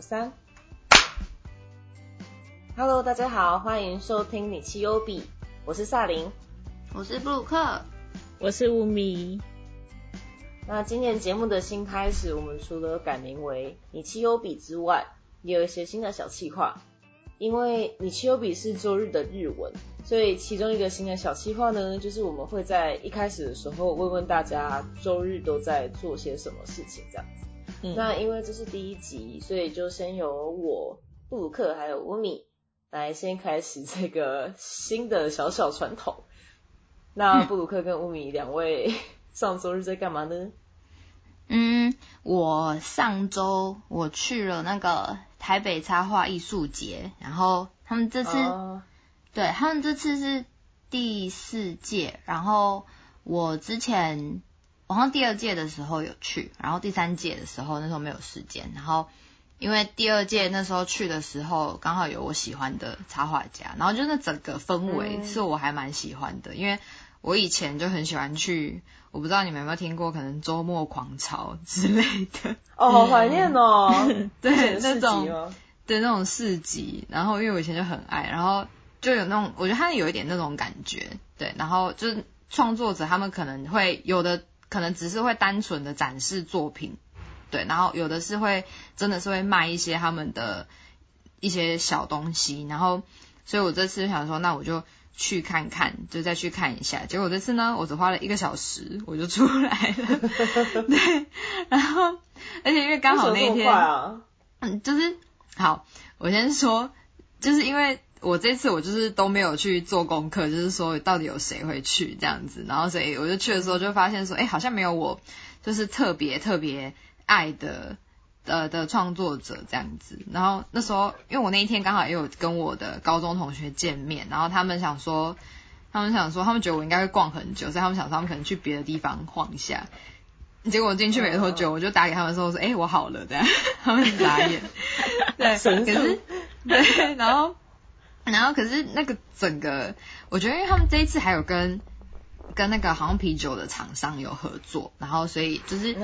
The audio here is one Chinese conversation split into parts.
三，Hello，大家好，欢迎收听你七优比，我是萨琳，我是布鲁克，我是乌米。那今年节目的新开始，我们除了改名为你七优比之外，也有一些新的小计划。因为你七优比是周日的日文，所以其中一个新的小计划呢，就是我们会在一开始的时候问问大家周日都在做些什么事情，这样子。那因为这是第一集，所以就先由我布鲁克还有乌米来先开始这个新的小小传统。那布鲁克跟乌米两位上周日在干嘛呢？嗯，我上周我去了那个台北插画艺术节，然后他们这次对他们这次是第四届，然后我之前。好像第二届的时候有去，然后第三届的时候那时候没有时间，然后因为第二届那时候去的时候刚好有我喜欢的插画家，然后就那整个氛围是我还蛮喜欢的，因为我以前就很喜欢去，我不知道你们有没有听过，可能周末狂潮之类的。哦，好怀念哦，对 那种对那种市集，然后因为我以前就很爱，然后就有那种我觉得他有一点那种感觉，对，然后就是创作者他们可能会有的。可能只是会单纯的展示作品，对，然后有的是会真的是会卖一些他们的一些小东西，然后，所以我这次想说，那我就去看看，就再去看一下。结果这次呢，我只花了一个小时我就出来了，对，然后而且因为刚好那一天，嗯，就是好，我先说，就是因为。我这次我就是都没有去做功课，就是说到底有谁会去这样子，然后所以我就去的时候就发现说，哎，好像没有我就是特别特别爱的呃的创作者这样子。然后那时候因为我那一天刚好也有跟我的高中同学见面，然后他们想说，他们想说他们觉得我应该会逛很久，所以他们想说他们可能去别的地方晃一下。结果我进去没多久，我就打给他们说，我说哎我好了这样，他们很傻眼。对，可是对，然后。然后可是那个整个，我觉得因为他们这一次还有跟跟那个好像啤酒的厂商有合作，然后所以就是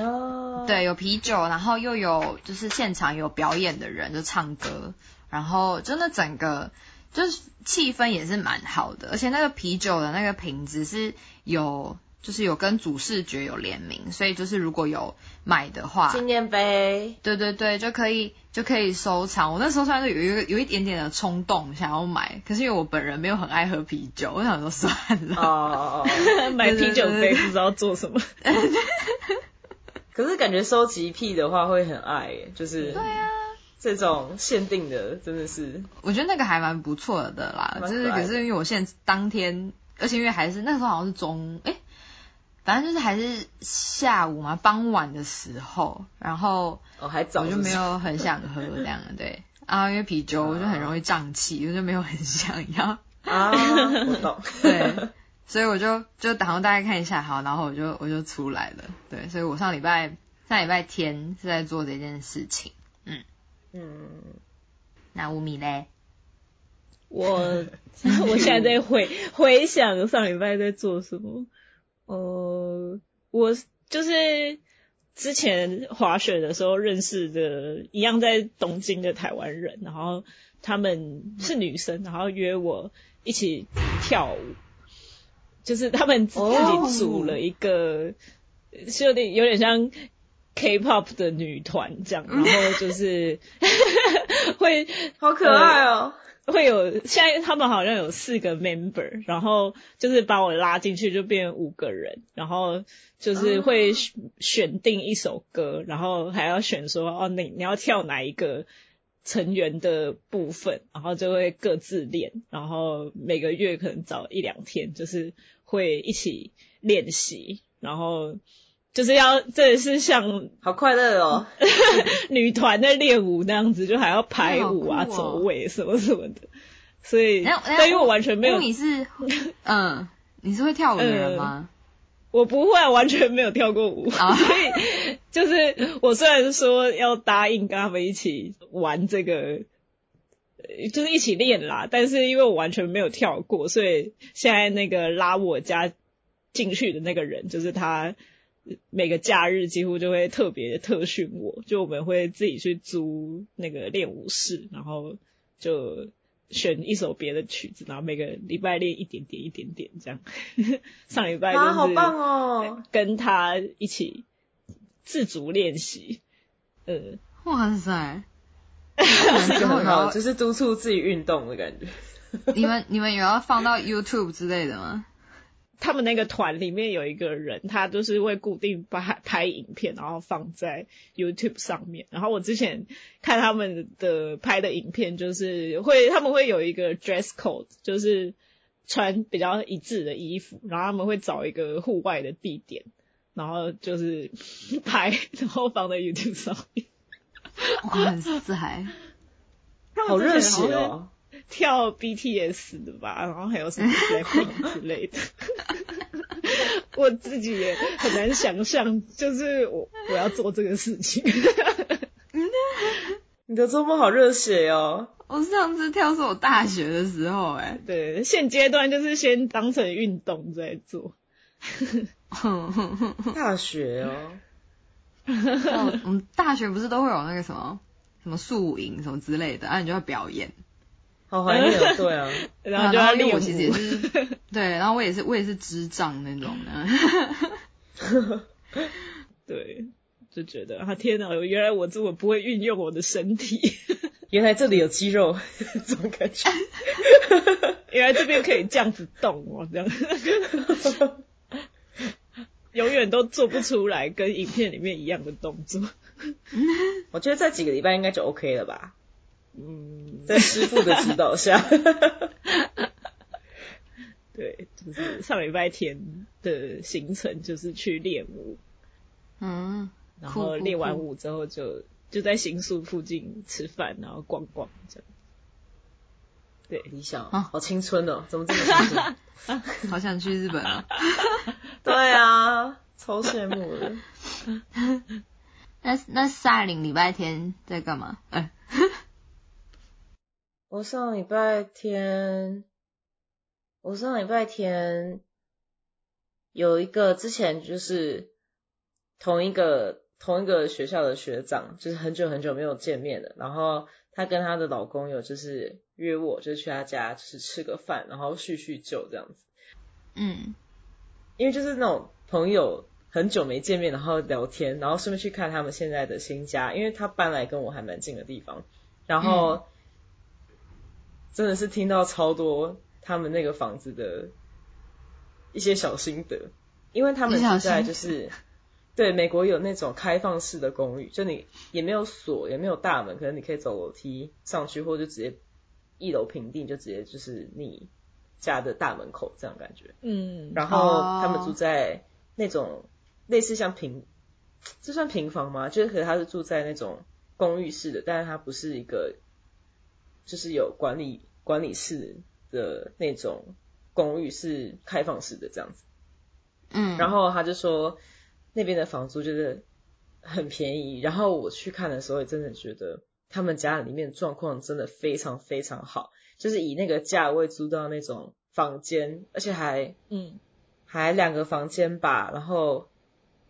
对有啤酒，然后又有就是现场有表演的人就唱歌，然后真的整个就是气氛也是蛮好的，而且那个啤酒的那个瓶子是有。就是有跟主视觉有联名，所以就是如果有买的话，纪念碑，对对对，就可以就可以收藏。我那时候虽然是有一个有一点点的冲动想要买，可是因为我本人没有很爱喝啤酒，我想说算了。哦，买啤酒杯不知道做什么。可是感觉收集癖的话会很爱，就是对啊，这种限定的真的是，我觉得那个还蛮不错的啦。就是可是因为我现在当天，而且因为还是那时候好像是中哎。反正就是还是下午嘛，傍晚的时候，然后哦还早，我就没有很想喝 这样对。啊，因为啤酒我就很容易胀气，我就没有很想要 啊，我懂，对，所以我就就打算大概看一下好，然后我就我就出来了，对，所以我上礼拜上礼拜天是在做这件事情，嗯嗯，那五米嘞，我我现在在回回想上礼拜在做什么。呃，我就是之前滑雪的时候认识的，一样在东京的台湾人，然后他们是女生，然后约我一起跳舞，就是他们自己组了一个，是有点有点像 K-pop 的女团这样，然后就是 会好可爱哦。会有现在他们好像有四个 member，然后就是把我拉进去就变五个人，然后就是会选定一首歌，然后还要选说哦你你要跳哪一个成员的部分，然后就会各自练，然后每个月可能找一两天就是会一起练习，然后。就是要，这也是像好快乐哦，女团在练舞那样子，就还要排舞啊、走位什么什么的。所以，但因为我完全没有，你是，嗯，你是会跳舞的人吗？我不会，完全没有跳过舞。所以，就是我虽然说要答应跟他们一起玩这个，就是一起练啦，但是因为我完全没有跳过，所以现在那个拉我家进去的那个人，就是他。每个假日几乎就会特别特训我，就我们会自己去租那个练舞室，然后就选一首别的曲子，然后每个礼拜练一点点一点点这样。上礼拜啊，好棒哦，跟他一起自主练习。呃，哇塞，是 个很好，就是督促自己运动的感觉。你们你们有要放到 YouTube 之类的吗？他们那个团里面有一个人，他就是会固定拍拍影片，然后放在 YouTube 上面。然后我之前看他们的拍的影片，就是会他们会有一个 dress code，就是穿比较一致的衣服，然后他们会找一个户外的地点，然后就是拍，然后放在 YouTube 上面。哇塞，好热血哦！跳 BTS 的吧，然后还有什么 Blackpink 之类的，我自己也很难想象，就是我我要做这个事情。你的周末好热血哦！我上次跳是我大学的时候，哎，对，现阶段就是先当成运动在做。大学哦，我们大学不是都会有那个什么什么宿营什么之类的，啊，你就要表演。好怀念哦，对啊，然后就要练我其实也是，对，然后我也是我也是智障那种的，对，就觉得啊天哪，原来我这么不会运用我的身体，原来这里有肌肉，这种感觉，原来这边可以这样子动哦，这样，永远都做不出来跟影片里面一样的动作，我觉得这几个礼拜应该就 OK 了吧。嗯，在师傅的指导下，对，就是上礼拜天的行程就是去练舞，嗯，然后练完舞之后就就在新宿附近吃饭，然后逛逛这样。对，理想啊，好青春哦，怎么这么青春？好想去日本啊！对啊，超羡慕的。那那赛琳礼拜天在干嘛？哎。我上礼拜天，我上礼拜天有一个之前就是同一个同一个学校的学长，就是很久很久没有见面了。然后她跟她的老公有就是约我，就是去他家就是吃个饭，然后叙叙旧这样子。嗯，因为就是那种朋友很久没见面，然后聊天，然后顺便去看他们现在的新家，因为他搬来跟我还蛮近的地方，然后。真的是听到超多他们那个房子的一些小心得，因为他们现在就是对美国有那种开放式的公寓，就你也没有锁，也没有大门，可能你可以走楼梯上去，或者就直接一楼平地就直接就是你家的大门口这样感觉。嗯，然后他们住在那种类似像平，这算平房吗？就是可能他是住在那种公寓式的，但是它不是一个。就是有管理管理室的那种公寓是开放式的这样子，嗯，然后他就说那边的房租就是很便宜，然后我去看的时候也真的觉得他们家里面状况真的非常非常好，就是以那个价位租到那种房间，而且还嗯。还两个房间吧，然后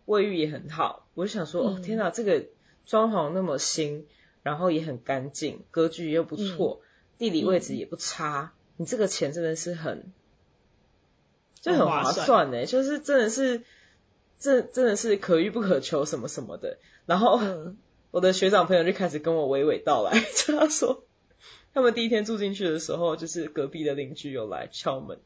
卫浴也很好，我就想说哦天哪，这个装潢那么新。然后也很干净，格局又不错，地理位置也不差，你这个钱真的是很，就很划算呢，就是真的是，这真的是可遇不可求什么什么的。然后 我的学长朋友就开始跟我娓娓道来，就他说他们第一天住进去的时候，就是隔壁的邻居有来敲门，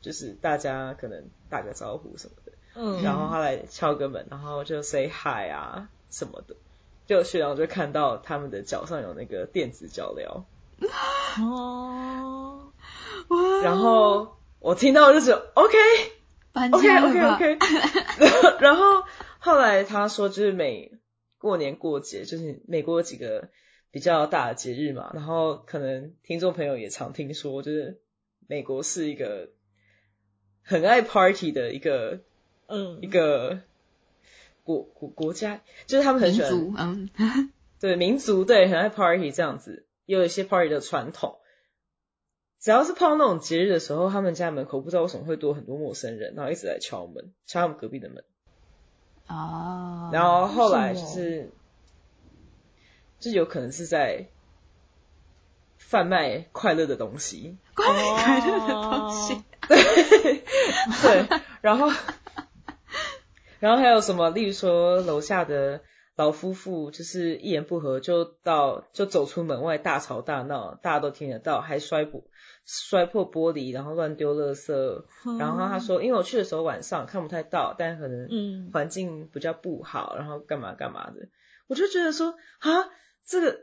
就是大家可能打个招呼什么的，嗯，然后他来敲个门，然后就 say hi 啊什么的。就学长就看到他们的脚上有那个电子脚镣，哦，然后我听到就是 OK，OK，OK，OK，然后后来他说就是每过年过节，就是美国几个比较大的节日嘛，然后可能听众朋友也常听说，就是美国是一个很爱 party 的一个，嗯，一个。国国国家就是他们很喜欢，嗯，对民族对很爱 party 这样子，也有一些 party 的传统。只要是碰到那种节日的时候，他们家门口不知道为什么会多很多陌生人，然后一直来敲门，敲他们隔壁的门。哦。然后后来就是，就有可能是在贩卖快乐的东西，快乐的东西。对对，然后然后还有什么？例如说楼下的。老夫妇就是一言不合就到就走出门外大吵大闹，大家都听得到，还摔玻摔破玻璃，然后乱丢垃圾。然后他说，因为我去的时候晚上看不太到，但可能环境比较不好，然后干嘛干嘛的。我就觉得说啊，这个，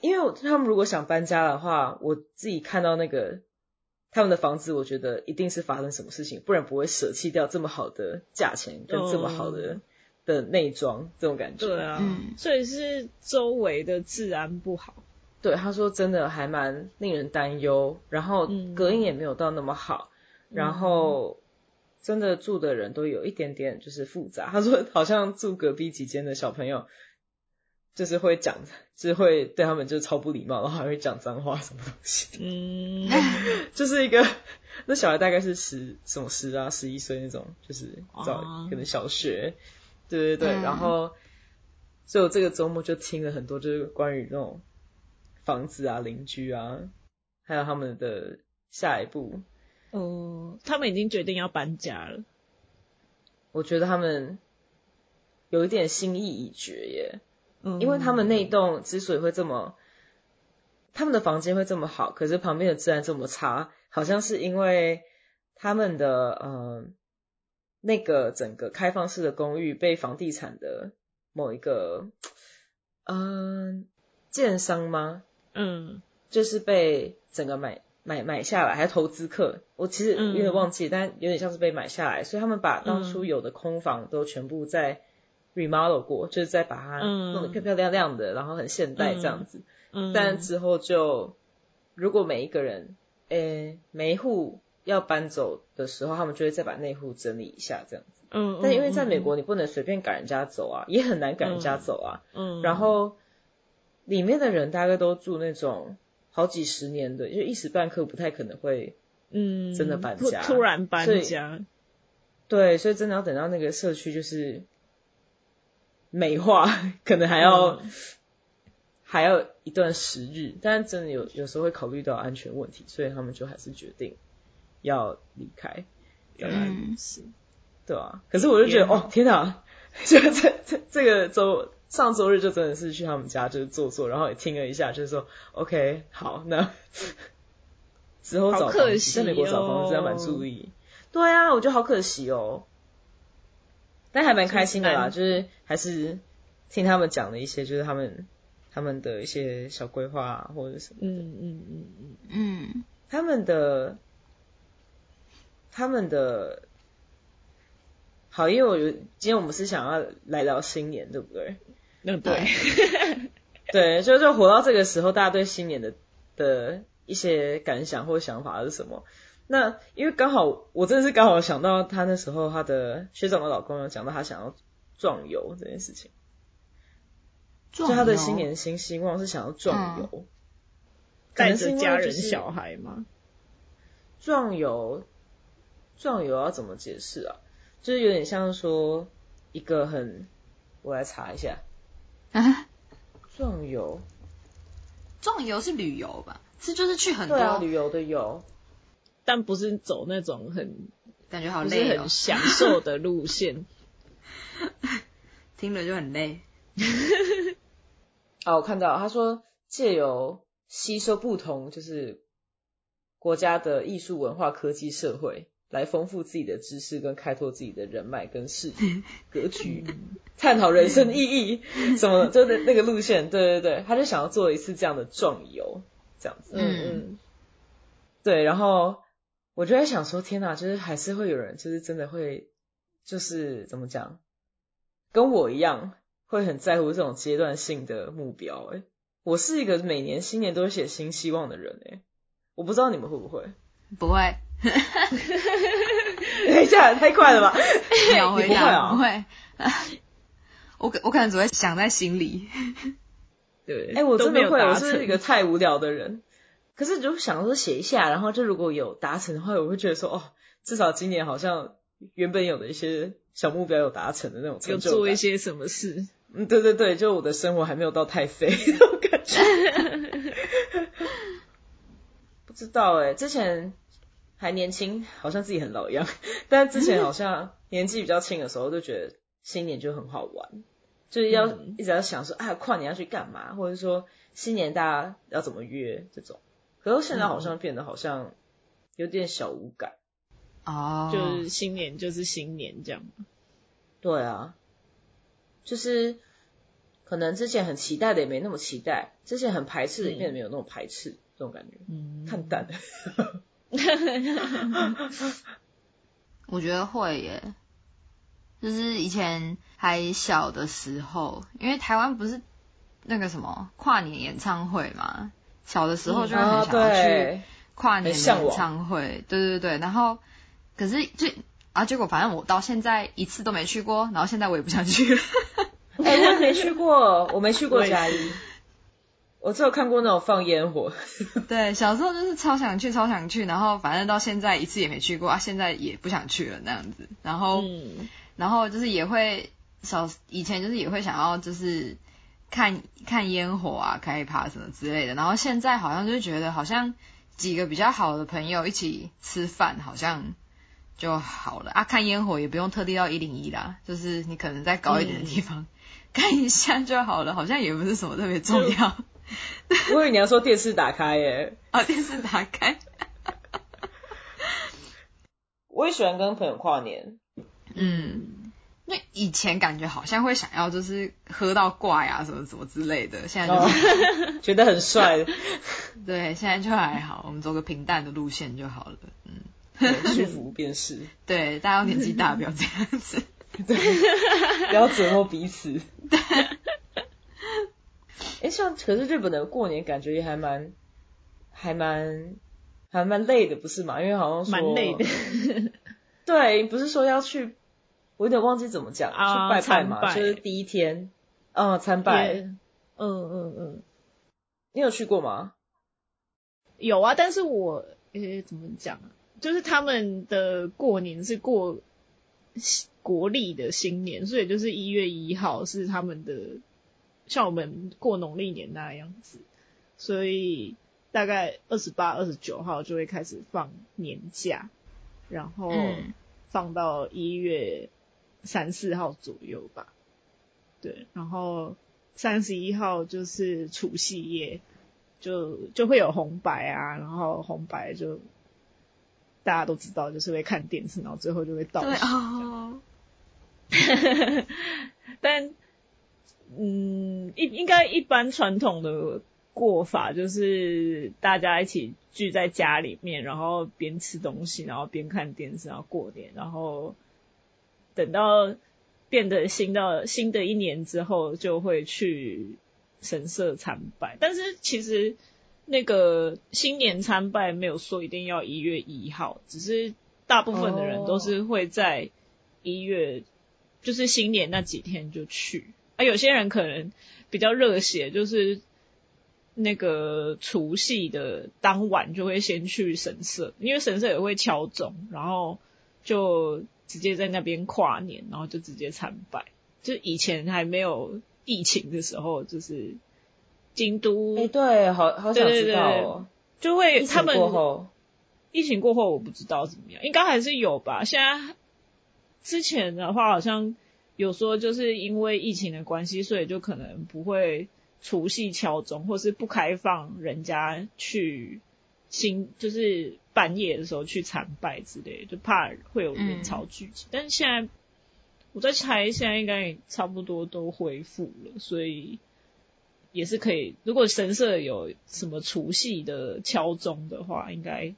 因为他们如果想搬家的话，我自己看到那个他们的房子，我觉得一定是发生什么事情，不然不会舍弃掉这么好的价钱跟这么好的。的内装这种感觉，对啊，所以是周围的治安不好。对，他说真的还蛮令人担忧，然后隔音也没有到那么好，然后真的住的人都有一点点就是复杂。他说好像住隔壁几间的小朋友，就是会讲，就是会对他们就超不礼貌，然后还会讲脏话什么东西。嗯，就是一个那小孩大概是十什么十啊十一岁那种，就是早可能小学。对对对，然后，所以我这个周末就听了很多，就是关于那种房子啊、邻居啊，还有他们的下一步。哦，他们已经决定要搬家了。我觉得他们有一点心意已决耶，嗯，因为他们那栋之所以会这么，他们的房间会这么好，可是旁边的治安这么差，好像是因为他们的嗯。那个整个开放式的公寓被房地产的某一个嗯建商吗？嗯，就是被整个买买买下来，还投资客，我其实有点忘记，但有点像是被买下来，所以他们把当初有的空房都全部在 remodel 过，就是再把它弄得漂漂亮亮的，然后很现代这样子。嗯，但之后就如果每一个人，诶，每一户。要搬走的时候，他们就会再把那户整理一下，这样子。嗯。但因为在美国，你不能随便赶人家走啊，也很难赶人家走啊。嗯。然后里面的人大概都住那种好几十年的，就一时半刻不太可能会，嗯，真的搬家。突然搬家。对，所以真的要等到那个社区就是美化，可能还要还要一段时日。但真的有有时候会考虑到安全问题，所以他们就还是决定。要离开，嗯，是，对啊。可是我就觉得，哦，天哪！就这这这个周上周日就真的是去他们家就是坐坐，然后也听了一下，就是说，OK，好，那 之后找房子，在美国找房子要蛮注意。对啊，我觉得好可惜哦。但还蛮开心的啦，就是还是听他们讲了一些，就是他们他们的一些小规划或者什么。嗯嗯嗯嗯嗯，他们的。他们的好，因为我有今天我们是想要来聊新年，对不对？嗯，对，对，就就活到这个时候，大家对新年的的一些感想或想法是什么？那因为刚好我真的是刚好想到他那时候他的学长的老公有讲到他想要壮游这件事情，就他的新年新希望是想要壮游，带着家人小孩吗？壮游。壮游要怎么解释啊？就是有点像说一个很，我来查一下啊。壮游，壮游是旅游吧？是就是去很多旅游的游，但不是走那种很感觉好累、很享受的路线，听了就很累。哦，我看到他说借由吸收不同就是国家的艺术文化、科技、社会。来丰富自己的知识，跟开拓自己的人脉跟视野 格局，探讨人生意义什么，就那那个路线，对对对，他就想要做一次这样的壮游，这样子，嗯嗯，对，然后我就在想说，天哪，就是还是会有人，就是真的会，就是怎么讲，跟我一样，会很在乎这种阶段性的目标，哎，我是一个每年新年都会写新希望的人，哎，我不知道你们会不会，不会。等一下，太快了吧？秒回答不会，我我可能只会想在心里。对，哎，我真的会，我是一个太无聊的人。可是就想说写一下，然后就如果有达成的话，我会觉得说，哦，至少今年好像原本有的一些小目标有达成的那种成就做一些什么事？嗯，对对对，就我的生活还没有到太废 那种感觉。不知道哎，之前还年轻，好像自己很老一样。但之前好像年纪比较轻的时候，就觉得新年就很好玩，就是要一直要想说，啊，跨年要去干嘛，或者说新年大家要怎么约这种。可是现在好像变得好像有点小无感。哦，就是新年就是新年这样。对啊。就是可能之前很期待的也没那么期待，之前很排斥的也变得没有那么排斥，这种感觉，嗯，看淡。我觉得会耶，就是以前还小的时候，因为台湾不是那个什么跨年演唱会嘛，小的时候就会很想要去跨年演唱会，对对对，然后可是就。啊！结果反正我到现在一次都没去过，然后现在我也不想去了。哎，我也没去过，我没去过嘉义，我只有看过那种放烟火。对，小时候就是超想去，超想去，然后反正到现在一次也没去过啊，现在也不想去了那样子。然后，然后就是也会小以前就是也会想要就是看看烟火啊，开趴什么之类的。然后现在好像就觉得好像几个比较好的朋友一起吃饭，好像。就好了啊！看烟火也不用特地到一零一啦，就是你可能在高一点的地方看一下就好了，好像也不是什么特别重要。我以为你要说电视打开耶，啊，电视打开。我也喜欢跟朋友跨年。嗯，那以前感觉好像会想要就是喝到挂呀什么什么之类的，现在就 觉得很帅。对，现在就还好，我们走个平淡的路线就好了。嗯。舒服便是。对，大家年纪大，不要这样子。对，不要折磨彼此。对。哎，像可是日本的过年感觉也还蛮，还蛮，还蛮累的，不是嘛？因为好像说蛮累的。对，不是说要去，我有点忘记怎么讲，去拜拜嘛，就是第一天，嗯，参拜。嗯嗯嗯。你有去过吗？有啊，但是我，诶，怎么讲啊？就是他们的过年是过国历的新年，所以就是一月一号是他们的，像我们过农历年那样子，所以大概二十八、二十九号就会开始放年假，然后放到一月三四号左右吧。对，然后三十一号就是除夕夜，就就会有红白啊，然后红白就。大家都知道，就是会看电视，然后最后就会倒数。但，嗯，应应该一般传统的过法就是大家一起聚在家里面，然后边吃东西，然后边看电视，然后过年，然后等到变得新到新的一年之后，就会去神社参拜。但是其实。那个新年参拜没有说一定要一月一号，只是大部分的人都是会在一月，就是新年那几天就去。啊，有些人可能比较热血，就是那个除夕的当晚就会先去神社，因为神社也会敲钟，然后就直接在那边跨年，然后就直接参拜。就以前还没有疫情的时候，就是。京都，哎，对，好好想知道哦。就会他们疫情过后我不知道怎么样，应该还是有吧。现在之前的话，好像有说就是因为疫情的关系，所以就可能不会除夕敲钟，或是不开放人家去新，就是半夜的时候去参拜之类，就怕会有人潮聚集。但是现在我在猜，现在应该差不多都恢复了，所以。也是可以，如果神社有什么除夕的敲钟的话，应该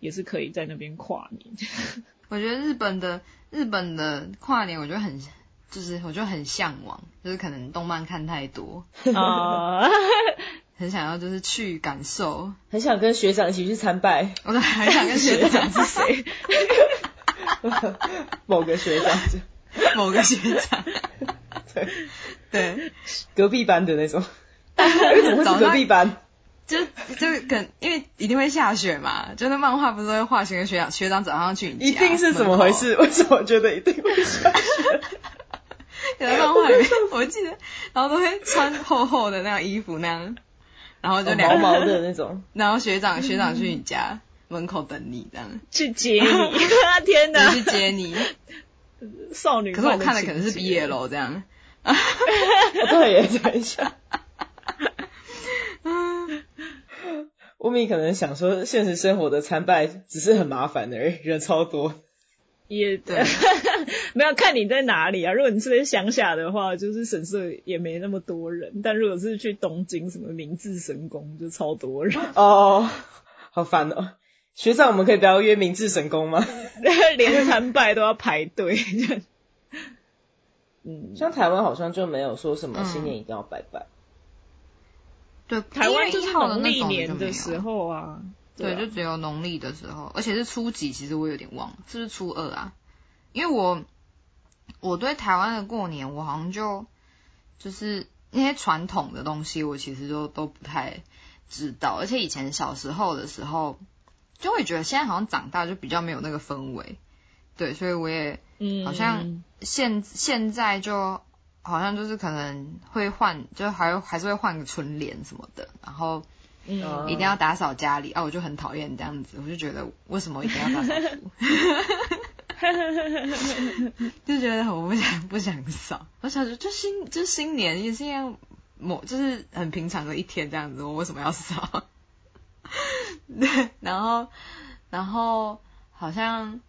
也是可以在那边跨年。我觉得日本的日本的跨年，我觉得很就是我觉得很向往，就是可能动漫看太多 啊，很想要就是去感受，很想跟学长一起去参拜。我说 还想跟学长是谁？某个学长，某个学长，对对，隔壁班的那种。怎么会是隔壁班？就就可因为一定会下雪嘛，就那漫画不是会画学学长学长早上去你家，一定是怎么回事？为什么觉得一定会下雪？有的漫画里面我记得，然后都会穿厚厚的那样衣服那样，然后就毛毛的那种，然后学长学长去你家门口等你这样，去接你，天哪，去接你，少女，可是我看的可能是毕业楼这样，对，也等一下。乌米可能想说，现实生活的参拜只是很麻烦而已，人超多。也对，没有看你在哪里啊。如果你是在乡下的话，就是神社也没那么多人；但如果是去东京，什么明治神宫，就超多人。哦，好烦哦！学长，我们可以不要约明治神宫吗？连参拜都要排队。嗯，像台湾好像就没有说什么新年一定要拜拜。对，台湾就是农历年的时候啊，对，就只有农历的时候，而且是初几，其实我有点忘了，是不是初二啊？因为我我对台湾的过年，我好像就就是那些传统的东西，我其实都都不太知道，而且以前小时候的时候，就会觉得现在好像长大就比较没有那个氛围，对，所以我也好像现现在就。好像就是可能会换，就还还是会换个春联什么的，然后嗯，一定要打扫家里啊，我就很讨厌这样子，我就觉得为什么一定要打扫？就觉得我不想不想扫，我想说就新就新年也是样某就是很平常的一天这样子，我为什么要扫？对，然后然后好像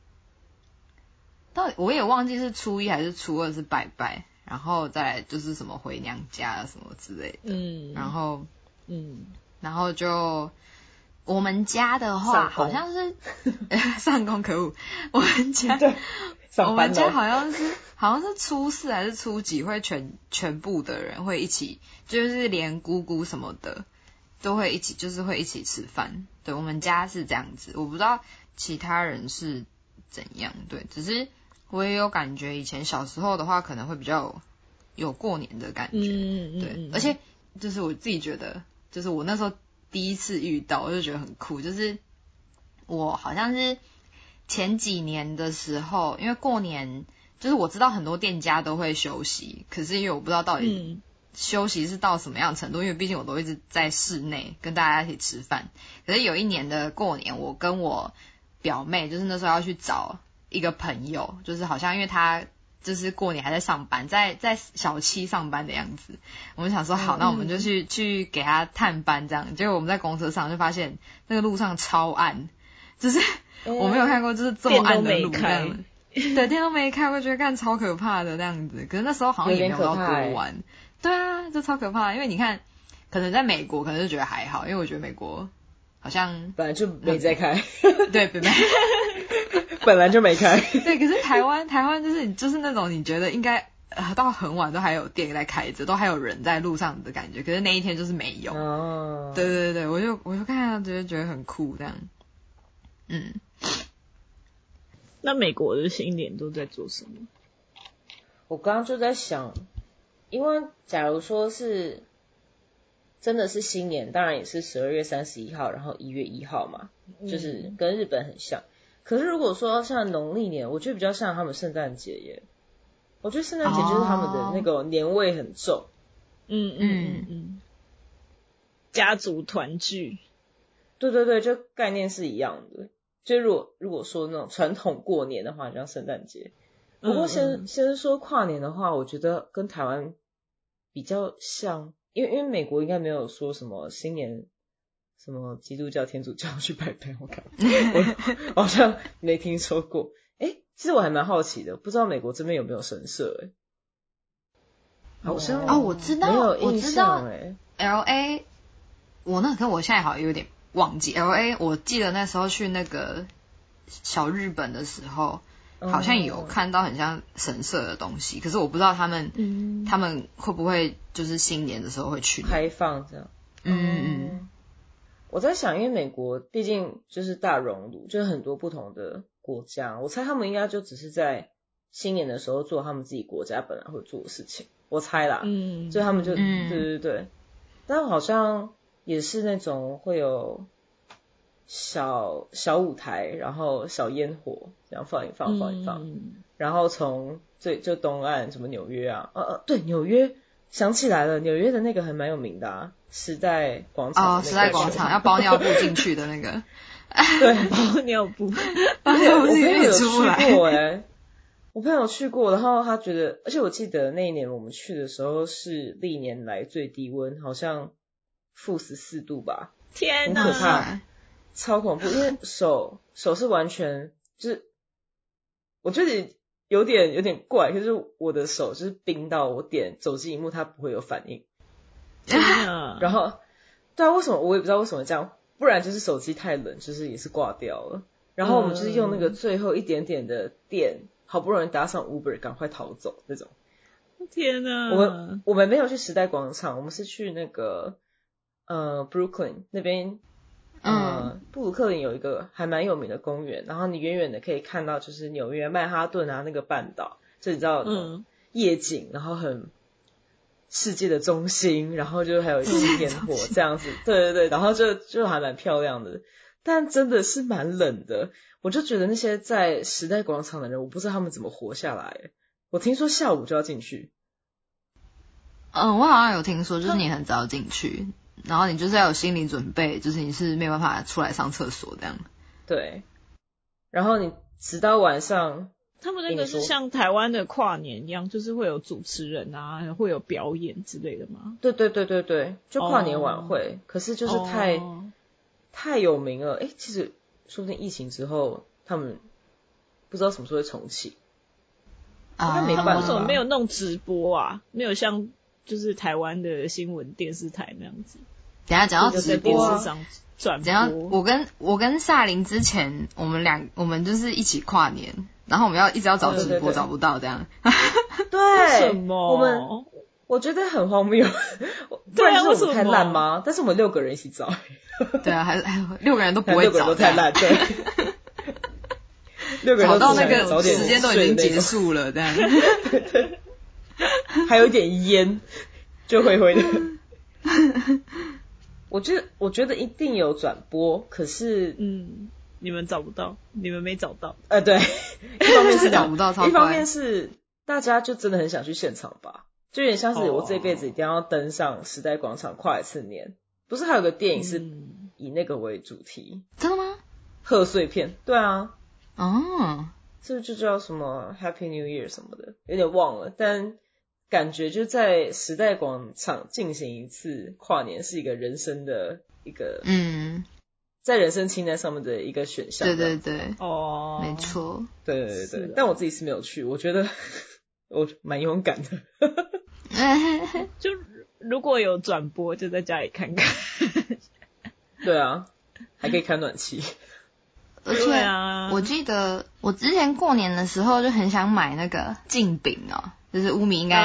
到底我也忘记是初一还是初二是拜拜。然后再就是什么回娘家什么之类的，嗯，然后，嗯，然后就我们家的话，好像是 上工可恶，我们家，我们家好像是好像是初四还是初几会全全部的人会一起，就是连姑姑什么的都会一起，就是会一起吃饭。对我们家是这样子，我不知道其他人是怎样，对，只是。我也有感觉，以前小时候的话，可能会比较有过年的感觉，对，而且就是我自己觉得，就是我那时候第一次遇到，我就觉得很酷，就是我好像是前几年的时候，因为过年，就是我知道很多店家都会休息，可是因为我不知道到底休息是到什么样程度，因为毕竟我都一直在室内跟大家一起吃饭，可是有一年的过年，我跟我表妹，就是那时候要去找。一个朋友，就是好像因为他就是过年还在上班，在在小七上班的样子。我们想说好，那我们就去去给他探班这样。结果我们在公车上就发现那个路上超暗，就是我没有看过就是这么暗的路这样。对，天都没开，我觉得看超可怕的那样子。可是那时候好像也没有到多晚。对啊，就超可怕。因为你看，可能在美国可能就觉得还好，因为我觉得美国好像本来就没在开。对，本来。本来就没开。对，可是台湾，台湾就是你就是那种你觉得应该到很晚都还有店在开着，都还有人在路上的感觉。可是那一天就是没有。哦。对对对我就我就看到觉得觉得很酷这样。嗯。那美国的新年都在做什么？我刚刚就在想，因为假如说是真的是新年，当然也是十二月三十一号，然后一月一号嘛，就是跟日本很像。可是如果说像农历年，我觉得比较像他们圣诞节耶。我觉得圣诞节就是他们的那个年味很重。嗯嗯嗯。家族团聚。对对对，就概念是一样的。就如果如果说那种传统过年的话，像圣诞节。不过先先说跨年的话，我觉得跟台湾比较像，因为因为美国应该没有说什么新年。什么基督教、天主教去拜拜？我看我好像没听说过。哎，其实我还蛮好奇的，不知道美国这边有没有神社？哎，好像啊，我知道，没有印象。哎，L A，我那跟我现在好像有点忘记。L A，我记得那时候去那个小日本的时候，好像有看到很像神社的东西，可是我不知道他们，他们会不会就是新年的时候会去开放这样？嗯嗯。我在想，因为美国毕竟就是大熔炉，就是很多不同的国家，我猜他们应该就只是在新年的时候做他们自己国家本来会做的事情，我猜啦，嗯，所以他们就，对对对，但好像也是那种会有小小舞台，然后小烟火这样放一放放一放，然后从最就东岸什么纽约啊，呃呃对纽约想起来了，纽约的那个还蛮有名的啊，时代广场哦，时代广场要包尿布进去的那个，对，包尿布，包尿布我朋友有去过哎。我朋友去过，然后他觉得，而且我记得那一年我们去的时候是历年来最低温，好像负十四度吧，天很可怕，超恐怖，因为手手是完全就是，我觉得有点有点怪，就是我的手就是冰到我点手机荧幕它不会有反应，然后对啊，为什么我也不知道为什么这样，不然就是手机太冷，就是也是挂掉了，然后我们就是用那个最后一点点的电。好不容易搭上 Uber，赶快逃走那种。天哪！我们我们没有去时代广场，我们是去那个呃 Brooklyn 那边，嗯，布鲁克林有一个还蛮有名的公园，然后你远远的可以看到就是纽约曼哈顿啊那个半岛，就你知道嗯夜景，然后很世界的中心，然后就还有一些烟火这样子，对对对，然后就就还蛮漂亮的，但真的是蛮冷的。我就觉得那些在时代广场的人，我不知道他们怎么活下来。我听说下午就要进去。嗯，我好像有听说，就是你很早进去，然后你就是要有心理准备，就是你是没有办法出来上厕所这样。对。然后你直到晚上，他们那个是像台湾的跨年一样，就是会有主持人啊，会有表演之类的吗？对对对对对，就跨年晚会。可是就是太太有名了，哎，其实。说不定疫情之后，他们不知道什么时候会重启。啊，他们为什么没有弄直播啊？没有像就是台湾的新闻电视台那样子。等下讲到直播，转等下我跟我跟夏琳之前，我们两我们就是一起跨年，然后我们要一直要找直播找不到这样。对，什么？我们我觉得很荒谬。对啊，为什么太烂吗？但是我们六个人一起找。对啊，还还六个人都不会 找，太烂，对。六个人找到那个时间都已经结束了，这样。还有一点烟，就灰灰的。我觉得，我觉得一定有转播，可是，嗯，你们找不到，你们没找到。呃，对，一方面是找不到，一方面是大家就真的很想去现场吧，就有点像是我这辈子一定要登上时代广场跨一次年。不是还有个电影是以那个为主题？真的吗？贺岁片？对啊。哦。是不是就叫什么 Happy New Year 什么的？有点忘了，但感觉就在时代广场进行一次跨年，是一个人生的一个嗯，在人生清单上面的一个选项。对对对。哦。没错。对对对。但我自己是没有去，我觉得 我蛮勇敢的。就。如果有转播，就在家里看看。对啊，还可以开暖气。而且啊，我记得我之前过年的时候就很想买那个镜饼哦，就是乌米应该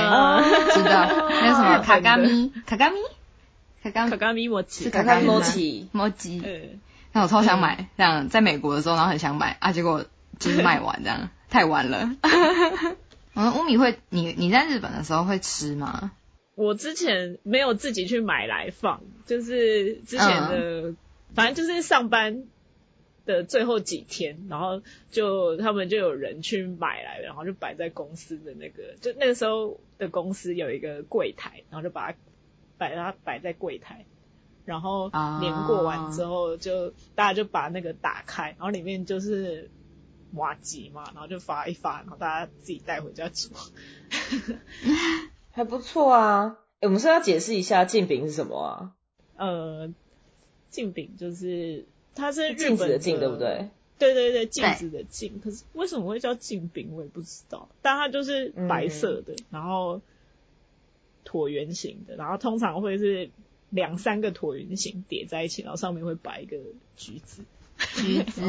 知道，那什么？卡嘎咪，卡嘎咪，卡嘎卡嘎咪摩吉，卡嘎咪摩奇，摩吉。那我超想买，这样在美国的时候，然后很想买啊，结果就是卖完这样，太晚了。嗯，乌米会，你你在日本的时候会吃吗？我之前没有自己去买来放，就是之前的，反正就是上班的最后几天，然后就他们就有人去买来，然后就摆在公司的那个，就那个时候的公司有一个柜台，然后就把它摆它摆在柜台，然后年过完之后，就大家就把那个打开，然后里面就是瓦吉嘛，然后就发一发，然后大家自己带回家煮。还不错啊，我们是要解释一下禁饼是什么啊？呃，禁饼就是它是镜子的镜，对不对？对对对，镜子的镜。可是为什么会叫镜饼，我也不知道。但它就是白色的，然后椭圆形的，然后通常会是两三个椭圆形叠在一起，然后上面会摆一个橘子。橘子。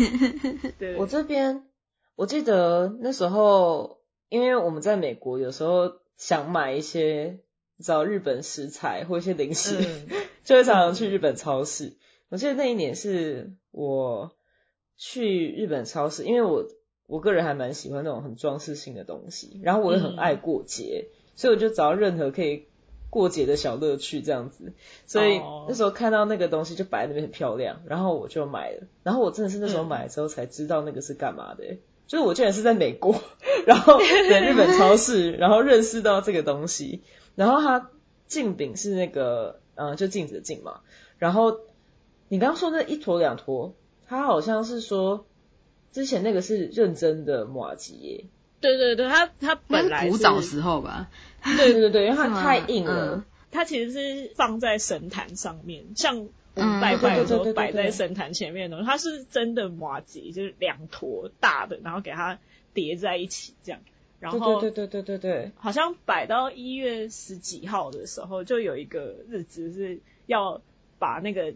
对，我这边我记得那时候，因为我们在美国，有时候。想买一些找日本食材或一些零食，就会常常去日本超市。我记得那一年是我去日本超市，因为我我个人还蛮喜欢那种很装饰性的东西，然后我也很爱过节，所以我就找到任何可以过节的小乐趣这样子，所以那时候看到那个东西就摆在那边很漂亮，然后我就买了。然后我真的是那时候买了之后才知道那个是干嘛的，就是我竟然是在美国，然后在日本超市，然后认识到这个东西。然后它镜饼是那个，嗯，就镜子的镜嘛。然后你刚刚说那一坨两坨，它好像是说之前那个是认真的马吉耶。对对对，它它本来古早时候吧。对对对，因为它 太硬了。它其实是放在神坛上面，像我们拜拜的时候摆在神坛前面的。它是真的麻吉，就是两坨大的，然后给它叠在一起这样。然后对对对对对对，好像摆到一月十几号的时候，就有一个日子是要把那个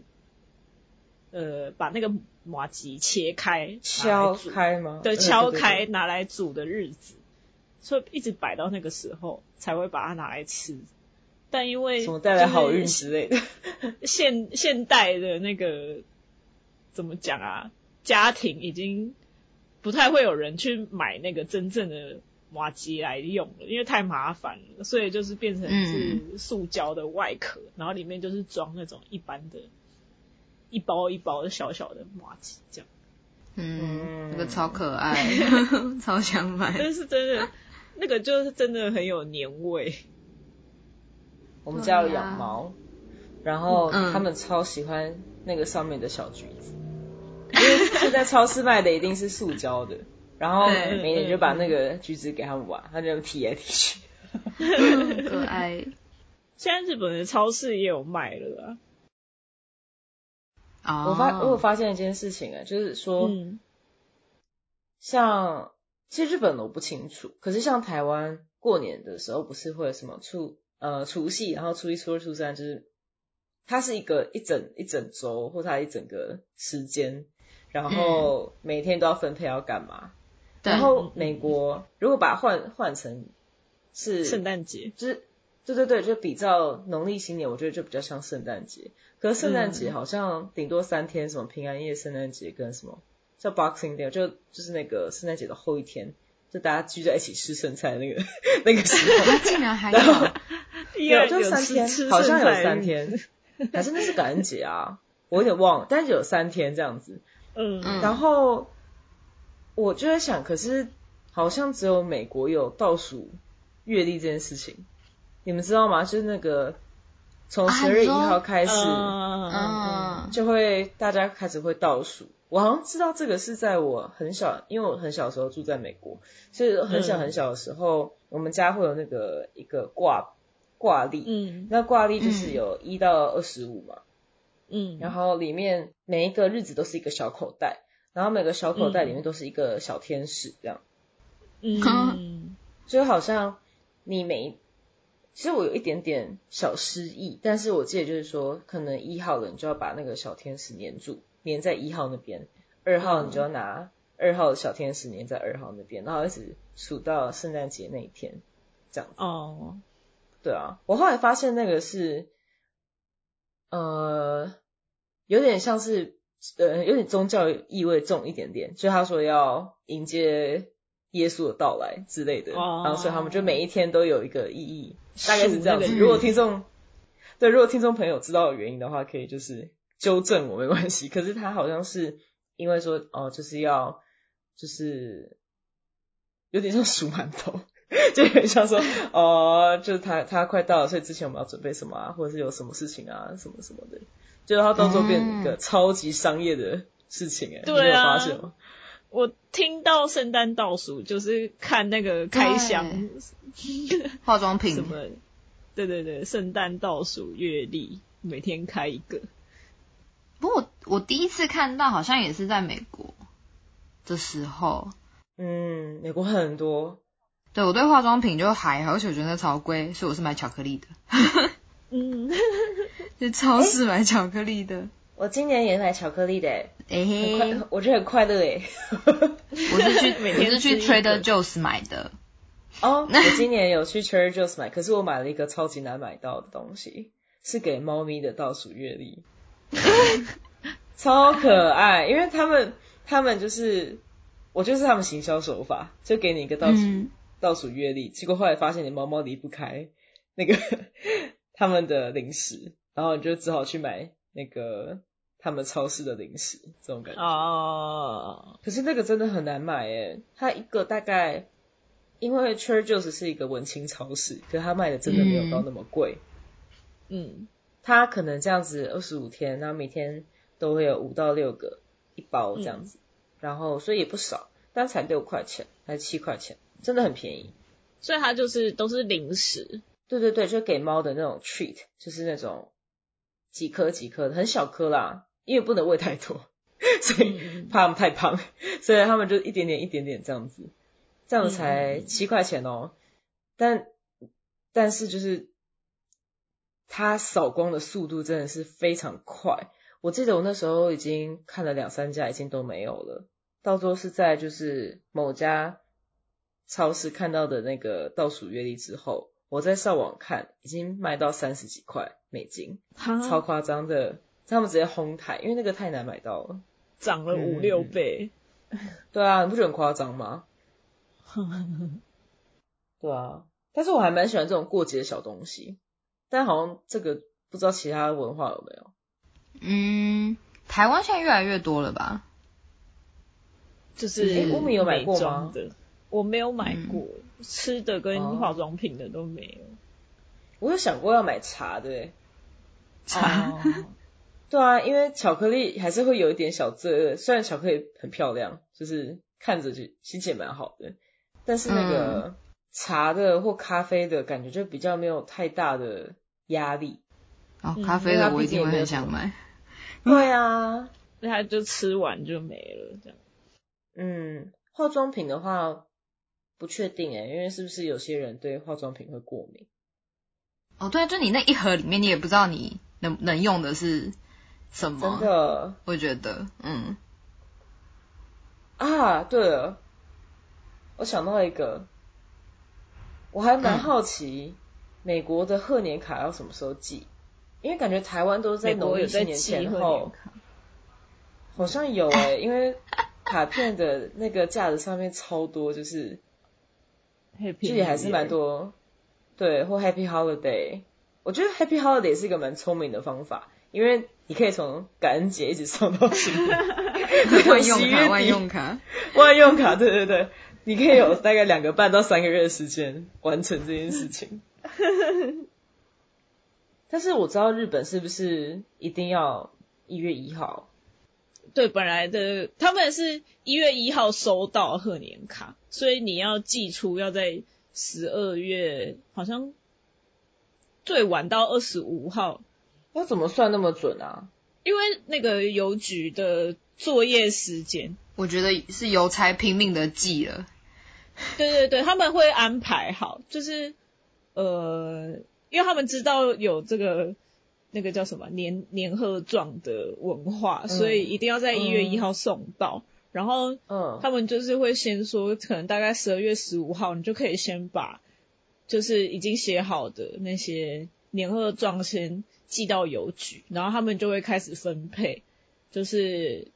呃把那个麻吉切开敲开吗？对，敲开拿来煮的日子。所以一直摆到那个时候才会把它拿来吃，但因为什么带来好运之类的，现现代的那个怎么讲啊？家庭已经不太会有人去买那个真正的麻吉来用了，因为太麻烦了，所以就是变成是塑胶的外壳，然后里面就是装那种一般的，一包一包的小小的麻吉这样。嗯，那个超可爱，超想买，但是真的。那个就是真的很有年味。我们家有养猫，然后他们超喜欢那个上面的小橘子，因为现在超市卖的一定是塑胶的，然后每年就把那个橘子给他们玩，他就踢来踢去，可爱。现在日本的超市也有卖了啊。我发我有发现一件事情啊，就是说，嗯像。其实日本我不清楚，可是像台湾过年的时候，不是会有什么除呃除夕，然后初一、初二、初三，就是它是一个一整一整周或它一整个时间，然后每天都要分配要干嘛。然后美国如果把它换换成是圣诞节，就是对对对，就比较农历新年，我觉得就比较像圣诞节。可是圣诞节好像顶多三天，什么平安夜、圣诞节跟什么。叫 Boxing Day，就就是那个圣诞节的后一天，就大家聚在一起吃剩菜那个那个时候，竟然还 有，有就三天，好像有三天，还是那是感恩节啊，我有点忘了，但是有三天这样子，嗯，然后我就在想，可是好像只有美国有倒数月历这件事情，你们知道吗？就是那个从十二月一号开始，嗯，就会大家开始会倒数。我好像知道这个是在我很小，因为我很小的时候住在美国，所以很小很小的时候，我们家会有那个一个挂挂历，嗯，那挂历就是有一到二十五嘛，嗯，然后里面每一个日子都是一个小口袋，然后每个小口袋里面都是一个小天使这样，嗯，就好像你每，其实我有一点点小失忆，但是我记得就是说，可能一号人就要把那个小天使粘住。粘在一号那边，二号你就要拿二号的小天使粘在二号那边，然后一直数到圣诞节那一天，这样子。哦，对啊，我后来发现那个是，呃，有点像是，呃，有点宗教意味重一点点，就他说要迎接耶稣的到来之类的，然后所以他们就每一天都有一个意义，大概是这样子。如果听众，对，如果听众朋友知道原因的话，可以就是。纠正我没关系，可是他好像是因为说哦，就是要就是有点像数馒头，就有点像说哦，就是他他快到了，所以之前我们要准备什么啊，或者是有什么事情啊，什么什么的，就是他到时候变成一个超级商业的事情哎，你有发现吗？我听到圣诞倒数就是看那个开箱 化妆品什么，对对对，圣诞倒数月历每天开一个。不过我第一次看到好像也是在美国的时候，嗯，美国很多。对我对化妆品就还好，而且我觉得超贵，所以我是买巧克力的。嗯，去超市买巧克力的。我今年也买巧克力的，哎嘿，我觉得很快乐哎。我是去每天是去 Trader Joe's 买的。哦，我今年有去 Trader Joe's 买，可是我买了一个超级难买到的东西，是给猫咪的倒数月历。超可爱，因为他们他们就是，我就是他们行销手法，就给你一个倒数倒数月历，结果后来发现你猫猫离不开那个他们的零食，然后你就只好去买那个他们超市的零食，这种感觉。哦。可是那个真的很难买诶，它一个大概，因为 Joe's 是一个文青超市，可是它卖的真的没有到那么贵。嗯。它可能这样子二十五天，然后每天都会有五到六个一包这样子，然后所以也不少，但才六块钱还是七块钱，真的很便宜。所以它就是都是零食。对对对，就给猫的那种 treat，就是那种几颗几颗的，很小颗啦，因为不能喂太多，所以怕他们太胖，所以他们就一点点一点点这样子，这样才七块钱哦。但但是就是它扫光的速度真的是非常快，我记得我那时候已经看了两三家，已经都没有了，到时候是在就是某家。超市看到的那个倒数月历之后，我在上网看，已经卖到三十几块美金，超夸张的。他们直接哄抬，因为那个太难买到了，涨了五六倍。对啊，你不觉得很夸张吗？对啊，但是我还蛮喜欢这种过节的小东西，但好像这个不知道其他文化有没有。嗯，台湾现在越来越多了吧？就是乌米有买过吗？我没有买过吃的跟化妆品的都没有。我有想过要买茶，对。茶。对啊，因为巧克力还是会有一点小罪恶，虽然巧克力很漂亮，就是看着就心情蛮好的，但是那个茶的或咖啡的感觉就比较没有太大的压力。哦，咖啡的我一定会很想买。对啊，那它就吃完就没了这样。嗯，化妆品的话。不确定哎，因为是不是有些人对化妆品会过敏？哦，对，就你那一盒里面，你也不知道你能能用的是什么。真的，我觉得，嗯。啊，对了，我想到一个，我还蛮好奇美国的贺年卡要什么时候寄，因为感觉台湾都是在农历新年前后。好像有哎，因为卡片的那个架子上面超多，就是。这里还是蛮多，对，或 Happy Holiday，我觉得 Happy Holiday 是一个蛮聪明的方法，因为你可以从感恩节一直送到新年，万用卡，万用卡，万用卡，对对对，你可以有大概两个半到三个月的时间完成这件事情。但是我知道日本是不是一定要一月一号？对，本来的他们是一月一号收到贺年卡，所以你要寄出要在十二月，好像最晚到二十五号。要怎么算那么准啊？因为那个邮局的作业时间，我觉得是邮差拼命的寄了。对对对，他们会安排好，就是呃，因为他们知道有这个。那个叫什么年年贺状的文化，所以一定要在一月一号送到。然后，嗯，他们就是会先说，可能大概十二月十五号，你就可以先把就是已经写好的那些年贺状先寄到邮局，然后他们就会开始分配，就是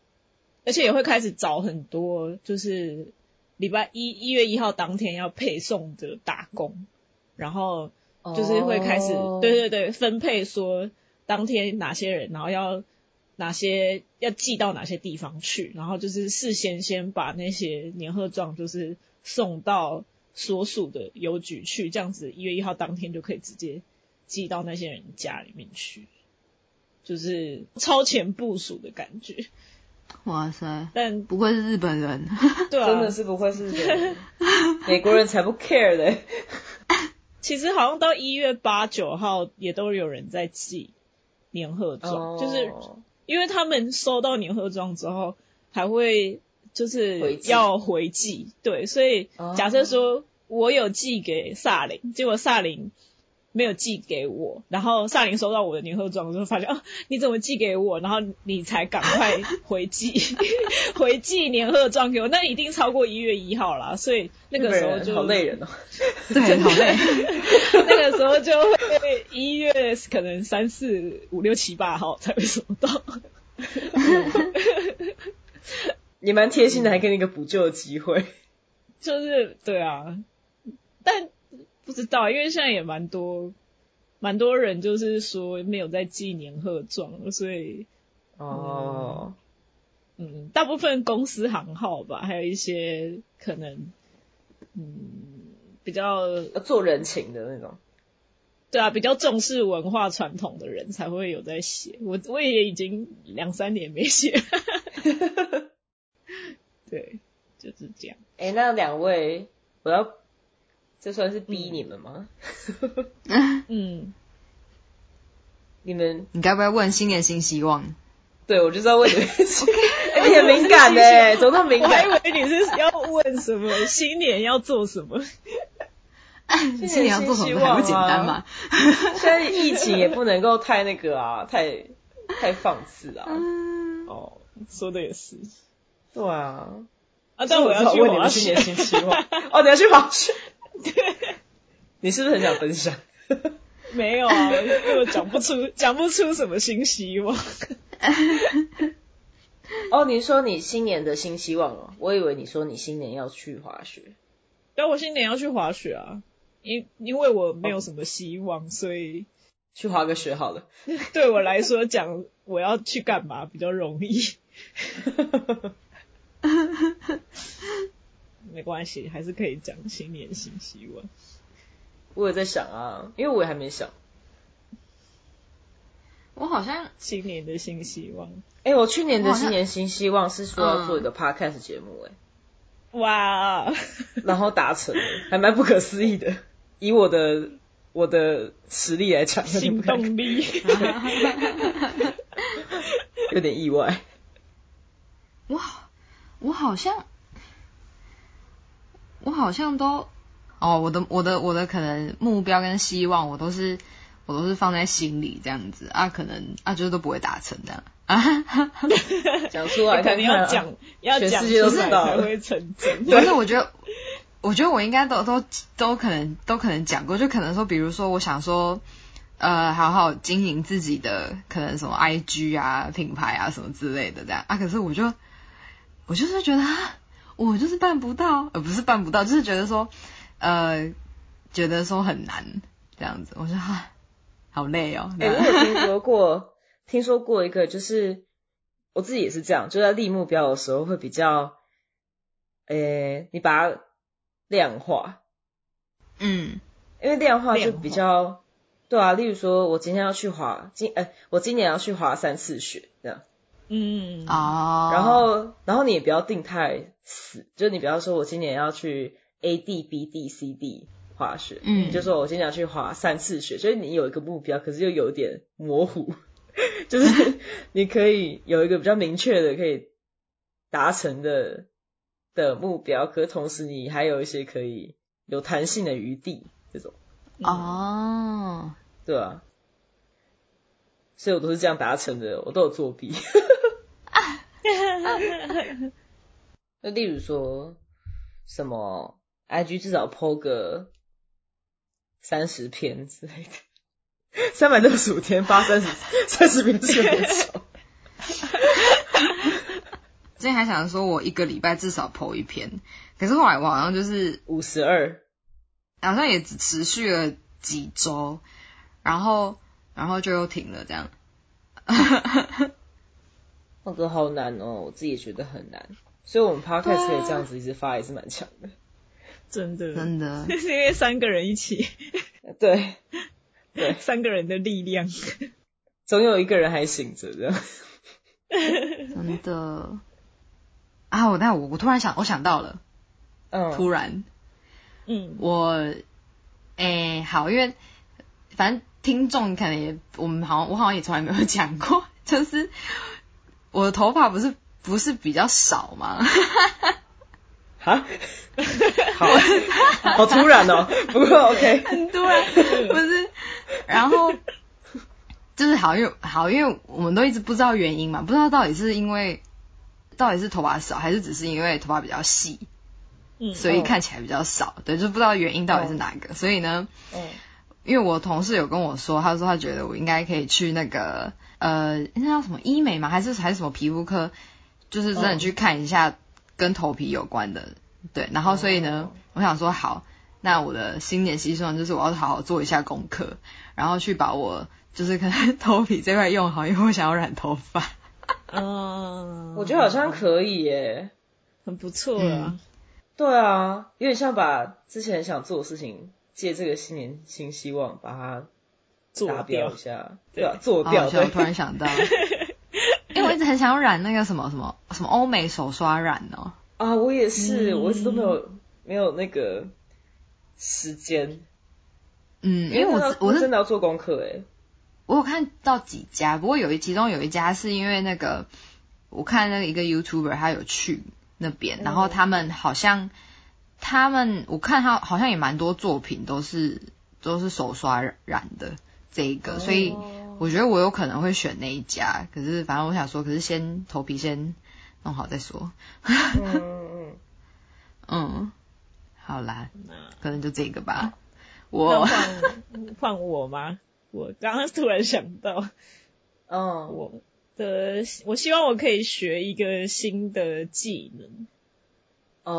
而且也会开始找很多，就是礼拜一一月一号当天要配送的打工，然后就是会开始对对对分配说。当天哪些人，然后要哪些要寄到哪些地方去，然后就是事先先把那些年贺状就是送到所属的邮局去，这样子一月一号当天就可以直接寄到那些人家里面去，就是超前部署的感觉。哇塞！但不愧是日本人，对啊，真的是不愧是日本人，美国人才不 care 的。其实好像到一月八九号也都有人在寄。年贺状就是因为他们收到年贺状之后，还会就是要回寄，对，所以假设说我有寄给萨林，结果萨林没有寄给我，然后萨林收到我的年贺状之后，发现 哦你怎么寄给我，然后你才赶快回寄 回寄年贺状给我，那一定超过一月一号啦，所以那个时候就好累人哦，对，好累，那个时候就会一月可能三四五六七八号才会收到，你蛮贴心的，还给你一个补救的机会，就是对啊，但。不知道，因为现在也蛮多蛮多人就是说没有在寄年贺状，所以哦，嗯，大部分公司行号吧，还有一些可能，嗯，比较做人情的那种。对啊，比较重视文化传统的人才会有在写。我我也已经两三年没写。对，就是这样。哎，那两位，我要，这算是逼你们吗？嗯。你们，你该不会问新年新希望？对，我就知道问你们。哎，很敏感呢，怎么那么敏感？我还以为你是要问什么新年要做什么。新年要做什么还不简单吗？现在疫情也不能够太那个啊，太太放肆啊。哦，说的也是。对啊。啊，但我要去问你们新年新希望。哦，你要去滑雪。对。你是不是很想分享？没有啊，因为我讲不出讲不出什么新希望。哦，你说你新年的新希望哦，我以为你说你新年要去滑雪。对，我新年要去滑雪啊。因因为我没有什么希望，所以去滑个雪好了。对我来说，讲我要去干嘛比较容易。没关系，还是可以讲新年新希望。我也在想啊，因为我也还没想。我好像新年的新希望。哎，我去年的新年新希望是说要做一个 podcast 节目，哎。哇。然后达成了，还蛮不可思议的。以我的我的实力来讲，行动力 有点意外。哇，我好像我好像都哦，我的我的我的可能目标跟希望，我都是我都是放在心里这样子啊，可能啊就是都不会达成这样啊。讲出来，肯定要讲，要 全世界都知道才会成真。可是我觉得。我觉得我应该都都都可能都可能讲过，就可能说，比如说，我想说，呃，好好经营自己的可能什么 IG 啊、品牌啊什么之类的这样啊。可是我就我就是觉得啊，我就是办不到，呃，不是办不到，就是觉得说，呃，觉得说很难这样子。我说哈，好累哦。哎，我有听说过，听说过一个，就是我自己也是这样，就在立目标的时候会比较，呃，你把它。量化，嗯，因为量化就比较，对啊，例如说我今天要去滑今，哎，我今年要去滑三次雪，这样，嗯，哦，然后，然后你也不要定太死，就你不要说我今年要去 A D B D C D 滑雪，嗯，就说我今天要去滑三次雪，所以你有一个目标，可是又有点模糊，就是你可以有一个比较明确的可以达成的。的目标，可同时你还有一些可以有弹性的余地，这种。哦，对啊，所以我都是这样达成的，我都有作弊。那例如说什么，IG 至少 PO 个三十篇之类的，三百六十五天发三十 三十篇是很少。之前还想说，我一个礼拜至少剖一篇，可是后来我好像就是五十二，好像也只持续了几周，然后然后就又停了这样。那个好难哦，我自己也觉得很难，所以我们 podcast 可以这样子一直发也是蛮强的，真的。真的，是因为三个人一起，对。对，三个人的力量，总有一个人还醒着的，真的。啊，我那我我突然想，我想到了，嗯，突然，嗯，我，诶，好，因为反正听众可能也，我们好像我好像也从来没有讲过，就是我的头发不是不是比较少吗？哈，好，好突然哦，不过 OK，很突然，不是，然后就是好，因为好，因为我们都一直不知道原因嘛，不知道到底是因为。到底是头发少，还是只是因为头发比较细，嗯，所以看起来比较少？对，就不知道原因到底是哪个。所以呢，嗯，因为我同事有跟我说，他说他觉得我应该可以去那个呃，那叫什么医美嘛？还是还是什么皮肤科？就是真的去看一下跟头皮有关的。对，然后所以呢，我想说好，那我的新年希望就是我要好好做一下功课，然后去把我就是可能 头皮这块用好，因为我想要染头发。嗯，我觉得好像可以耶，很不错啊。对啊，有点像把之前想做的事情，借这个新年新希望把它做掉一下，对啊，做掉。我突然想到，直很想染那个什么什么什么欧美手刷染哦。啊，我也是，我一直都没有没有那个时间。嗯，因为我我是真的要做功课哎。我有看到几家，不过有一其中有一家是因为那个，我看那个一个 YouTuber 他有去。那边，然后他们好像，他们我看他好像也蛮多作品都是都是手刷染的这个，所以我觉得我有可能会选那一家。可是反正我想说，可是先头皮先弄好再说。嗯嗯 嗯，好啦，可能就这个吧。我换 换我吗？我刚刚突然想到，嗯，我。的，我希望我可以学一个新的技能，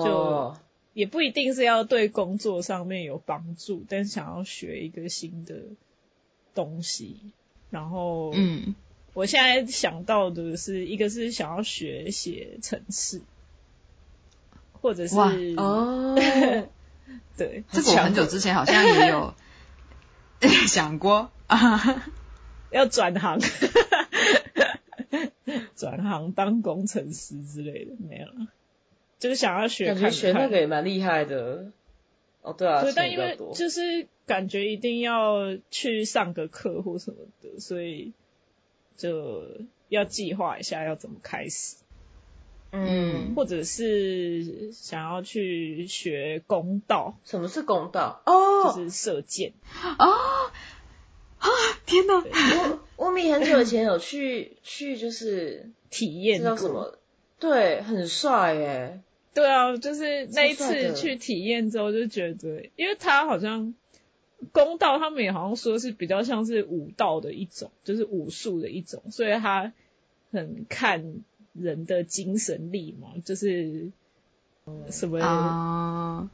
就也不一定是要对工作上面有帮助，但想要学一个新的东西。然后，嗯，我现在想到的是，一个是想要学写程式，或者是哦，对，这个我很久之前好像也有 想过。啊，要转行。转行当工程师之类的没有了，就是想要学，感觉学那个也蛮厉害的。哦，对啊，对，但因为就是感觉一定要去上个课或什么的，所以就要计划一下要怎么开始。嗯，或者是想要去学弓道。什么是弓道？哦，就是射箭。哦。啊！天哪！我我米很久以前有去去就是体验过什么？对，很帅耶！对啊，就是那一次去体验之后就觉得，因为他好像公道，他们也好像说是比较像是武道的一种，就是武术的一种，所以他很看人的精神力嘛，就是什么。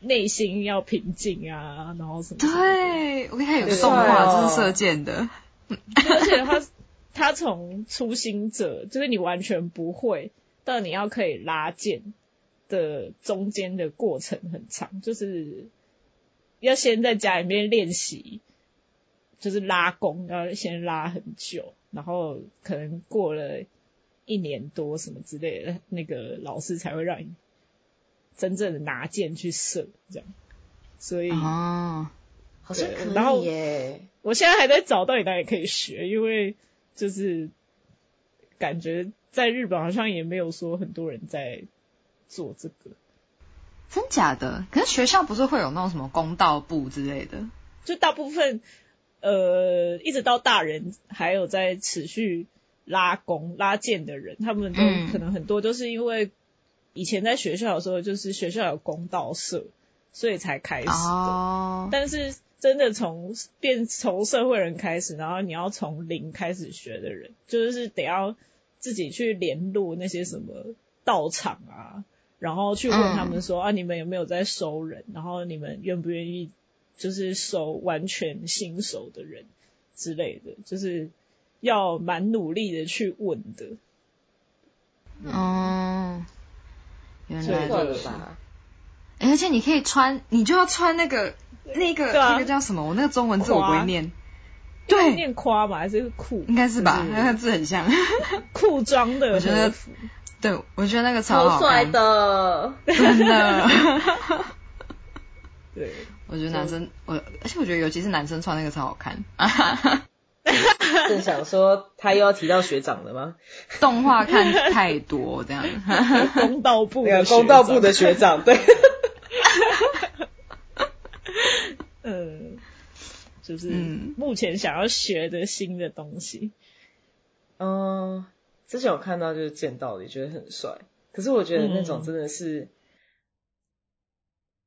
内心要平静啊，然后什么？对，我看他有个动画，就是射箭的。而且他他从初心者，就是你完全不会，到你要可以拉箭的中间的过程很长，就是要先在家里面练习，就是拉弓要先拉很久，然后可能过了一年多什么之类的，那个老师才会让你。真正的拿剑去射，这样，所以哦，好像可以耶。我现在还在找到底哪里可以学，因为就是感觉在日本好像也没有说很多人在做这个，真假的？可是学校不是会有那种什么公道部之类的？就大部分呃，一直到大人还有在持续拉弓拉箭的人，他们都可能很多都是因为。以前在学校的时候，就是学校有公道社，所以才开始的。但是真的从变从社会人开始，然后你要从零开始学的人，就是得要自己去联络那些什么道场啊，然后去问他们说啊，你们有没有在收人？然后你们愿不愿意就是收完全新手的人之类的，就是要蛮努力的去问的。哦。原来如此。而且你可以穿，你就要穿那个那个那个叫什么？我那个中文字我不会念。对，念夸吧，还是裤？应该是吧，那个 字很像。裤装的，我觉得。对，我觉得那个超好帅的，真的。对，我觉得男生，我而且我觉得尤其是男生穿那个超好看。正想说他又要提到学长了吗？动画看太多这样。公道部，公道部的学长，对。嗯，就是目前想要学的新的东西。嗯，之前有看到就是见到也觉得很帅，可是我觉得那种真的是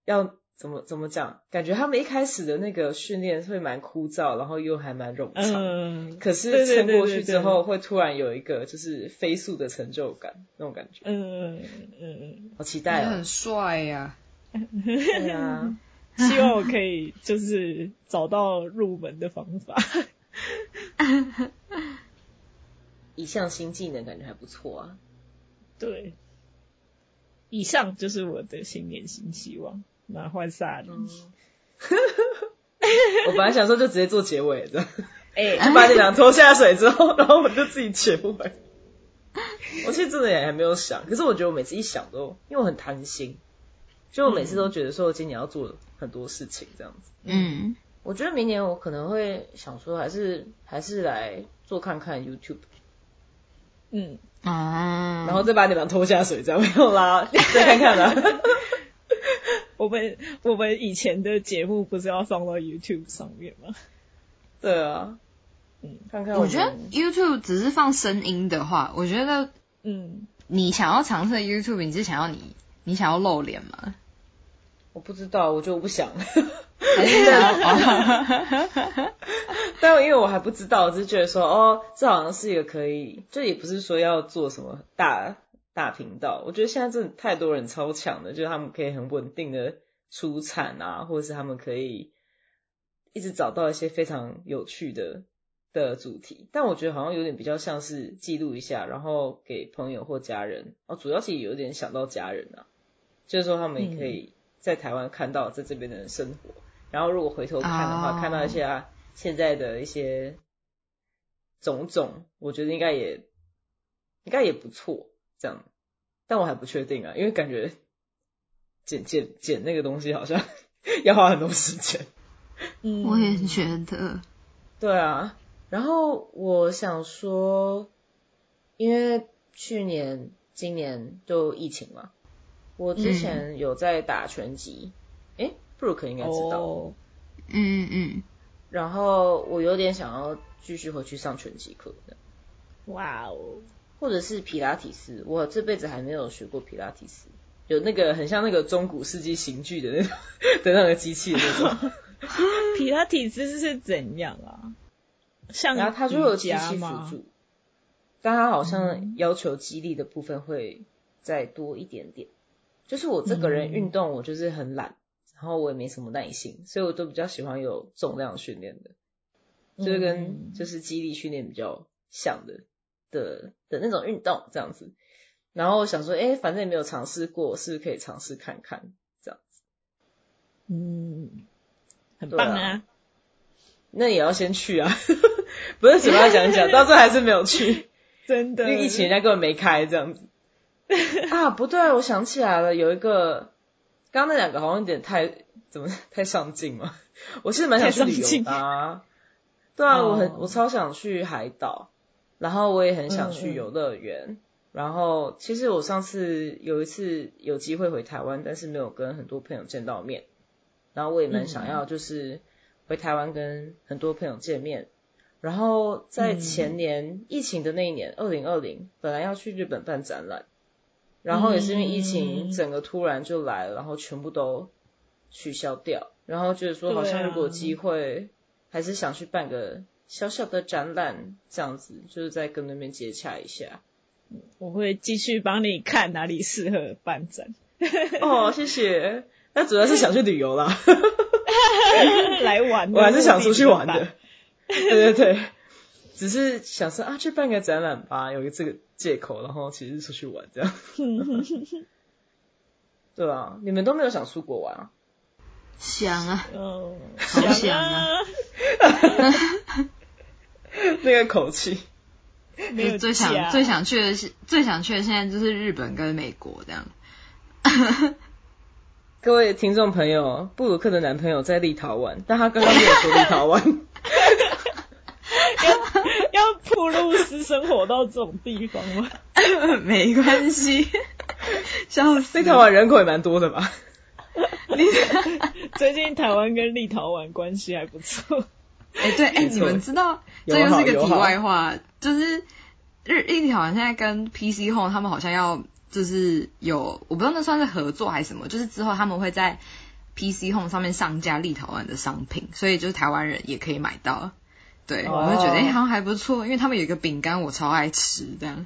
要。怎么怎么讲？感觉他们一开始的那个训练会蛮枯燥，然后又还蛮冗长。嗯。可是撑过去之后，会突然有一个就是飞速的成就感，那种感觉。嗯嗯嗯嗯。好期待哦！很帅呀。对啊。希望我可以就是找到入门的方法。一项新技能感觉还不错啊。对，以上就是我的新年新希望。那换萨利。我本来想说就直接做结尾的，哎，就把你俩拖下水之后，然后我就自己结尾。我其实真的也还没有想，可是我觉得我每次一想都，因为我很贪心，就我每次都觉得说我今年要做很多事情这样子。嗯，我觉得明年我可能会想说，还是还是来做看看 YouTube。嗯啊，然后再把你们拖下水，这样没有啦，再看看啦。我们我们以前的节目不是要放到 YouTube 上面吗？对啊，嗯，看看。我觉得 YouTube 只是放声音的话，我觉得，嗯，你想要尝试 YouTube，你是想要你你想要露脸吗？我不知道，我就不想。但因为我还不知道，只是觉得说，哦，这好像是一个可以，这也不是说要做什么大。大频道，我觉得现在真的太多人超强的，就是他们可以很稳定的出产啊，或者是他们可以一直找到一些非常有趣的的主题。但我觉得好像有点比较像是记录一下，然后给朋友或家人哦，主要是有点想到家人啊，就是说他们也可以在台湾看到在这边的人生活，然后如果回头看的话，看到一些现在的一些种种，我觉得应该也应该也不错。这样，但我还不确定啊，因为感觉剪剪剪那个东西好像 要花很多时间。嗯，我也觉得。对啊，然后我想说，因为去年、今年都疫情嘛，我之前有在打拳击，哎，布鲁克应该知道。嗯嗯。然后我有点想要继续回去上拳击课的。哇哦。或者是皮拉提斯，我这辈子还没有学过皮拉提斯，有那个很像那个中古世纪刑具的那种 的那个机器的那种。皮拉提斯是怎样啊？像然后它就有机器辅助，但它好像要求肌力的部分会再多一点点。就是我这个人运动我就是很懒，然后我也没什么耐心，所以我都比较喜欢有重量训练的，就是跟就是肌力训练比较像的。的的那种运动这样子，然后想说，哎，反正也没有尝试过，是不是可以尝试看看这样子？嗯，很棒啊！那也要先去啊，不是只要讲讲，到最后还是没有去，真的，因为疫情人家根本没开这样子。啊，不对，我想起来了，有一个，刚刚那两个好像有点太怎么太上镜了，我其实蛮想去旅游的，啊。对啊，我很我超想去海岛。然后我也很想去游乐园，然后其实我上次有一次有机会回台湾，但是没有跟很多朋友见到面，然后我也蛮想要就是回台湾跟很多朋友见面，然后在前年疫情的那一年，二零二零本来要去日本办展览，然后也是因为疫情整个突然就来了，然后全部都取消掉，然后觉得说好像如果机会还是想去办个。小小的展览这样子，就是在跟那边接洽一下。我会继续帮你看哪里适合办展。哦，谢谢。那主要是想去旅游啦。来玩。我还是想出去玩的。对对对。只是想说啊，去办个展览吧，有个这个借口，然后其实出去玩这样。对啊，你们都没有想出国玩啊？想啊，好想啊。那个口气，最想最想去的是最想去的现在就是日本跟美国这样。各位听众朋友，布鲁克的男朋友在立陶宛，但他刚刚没有说立陶宛。要要铺路私生活到这种地方吗？没关系，笑死。立陶宛人口也蛮多的吧？最近台湾跟立陶宛关系还不错。哎，对，哎，你们知道，这又是个题外话，就是日立陶宛现在跟 PC Home 他们好像要就是有，我不知道那算是合作还是什么，就是之后他们会在 PC Home 上面上架立陶宛的商品，所以就是台湾人也可以买到。对我会觉得哎好像还不错因为他们有一个饼干我超爱吃这样。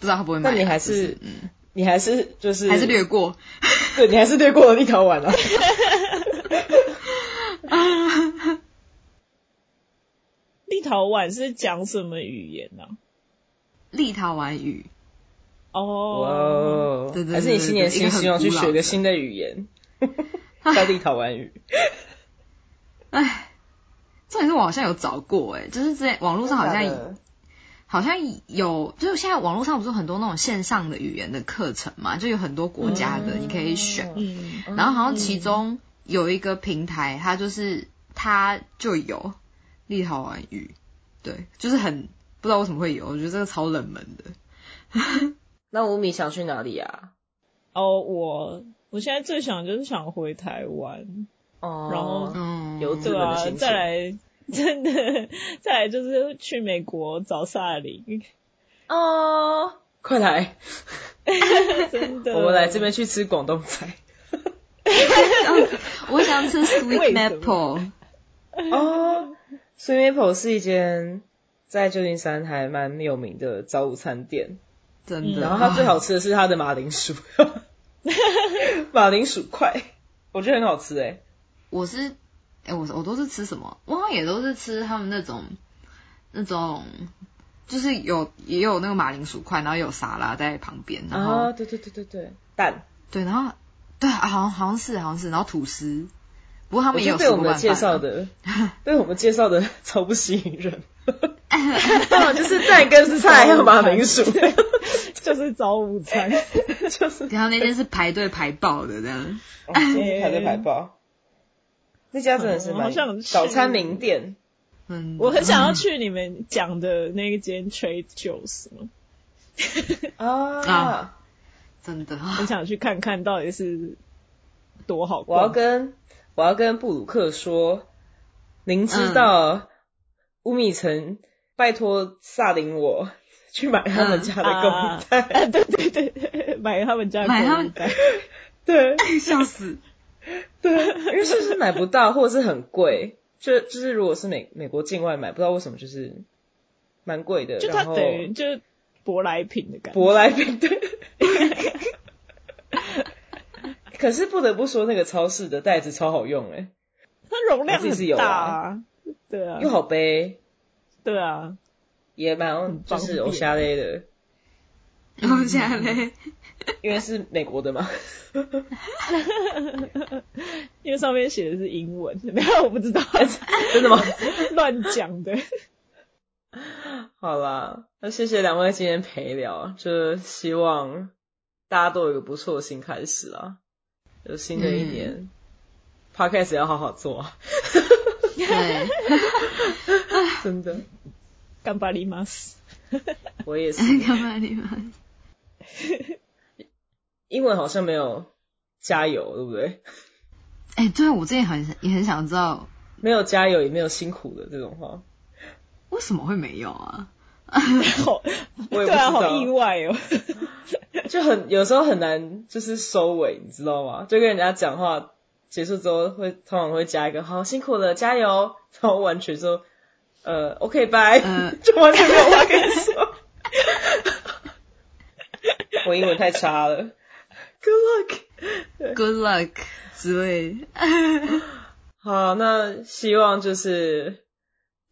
不知道他不会买那你还是嗯。你还是就是还是略过。对你还是略过了立陶宛了、啊。立陶宛是讲什么语言呢立陶宛语。哦。还是你新年新希望去学个新的语言？在立陶宛语。哎重点是我好像有找过，哎，就是在网络上好像好像有，就是现在网络上不是很多那种线上的语言的课程嘛，就有很多国家的你可以选，然后好像其中有一个平台，它就是它就有立陶宛语，对，就是很不知道为什么会有，我觉得这个超冷门的。那吴米想去哪里啊？哦，我我现在最想就是想回台湾，哦，然后嗯，有对啊，再来真的再来就是去美国找萨林，哦，快来，真的，我们来这边去吃广东菜。我想吃 Sweet Maple。哦，Sweet Maple 是一间在旧金山还蛮有名的早午餐店。真的，然后它最好吃的是它的马铃薯，马铃薯块，我觉得很好吃哎。我是哎，我我都是吃什么？我好像也都是吃他们那种那种，就是有也有那个马铃薯块，然后有沙拉在旁边，然后对对对对对，蛋，对，然后对，好像好像是好像是，然后吐司。不过他们也有 被我们介绍的，被我们介绍的超不吸引人。就是蛋跟菜还有马铃薯。就是早午餐，就是。然后那天是排队排爆的这样，排队排爆。那家真的是蛮早餐名店。嗯，我很想要去你们讲的那间 Trade Joe's 啊，真的，很想去看看到底是多好。我要跟我要跟布鲁克说，您知道乌米城拜托萨林我。去买他们家的购物袋，对对对，买他们家购物袋，对，笑死，对，因为是是买不到，或者是很贵，就就是如果是美美国境外买，不知道为什么就是蛮贵的，就它等于就舶来品的感觉，舶来品对。可是不得不说，那个超市的袋子超好用哎，它容量很大，对啊，又好背，对啊。也蛮就是欧夏类的，欧夏类，因为是美国的嘛，因为上面写的是英文，没有我不知道，真的吗？乱讲的。好啦，那谢谢两位今天陪聊，就希望大家都有一个不错的新开始啊，就新的一年，Podcast 要好好做，对，真的。干巴里马斯，我也是。干巴里马斯，英文好像没有加油，对不对？哎，对我之前很也很想知道，没有加油也没有辛苦的这种话，为什么会没有啊？好，我也不知道，好意外哦。就很有时候很难，就是收尾，你知道吗？就跟人家讲话结束之后，会通常会加一个“好辛苦了，加油”，然后完全说。呃，OK，拜，就完全没有话跟你说。我英文太差了，Good luck，Good luck 之类。好，那希望就是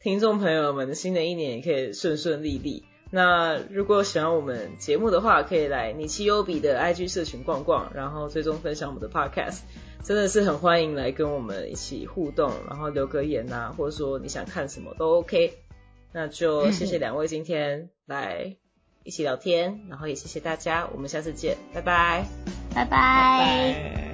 听众朋友们新的一年也可以顺顺利利。那如果喜欢我们节目的话，可以来你七优比的 IG 社群逛逛，然后最终分享我们的 Podcast。真的是很欢迎来跟我们一起互动，然后留个言呐，或者说你想看什么都 OK。那就谢谢两位今天来一起聊天，然后也谢谢大家，我们下次见，拜拜，拜拜。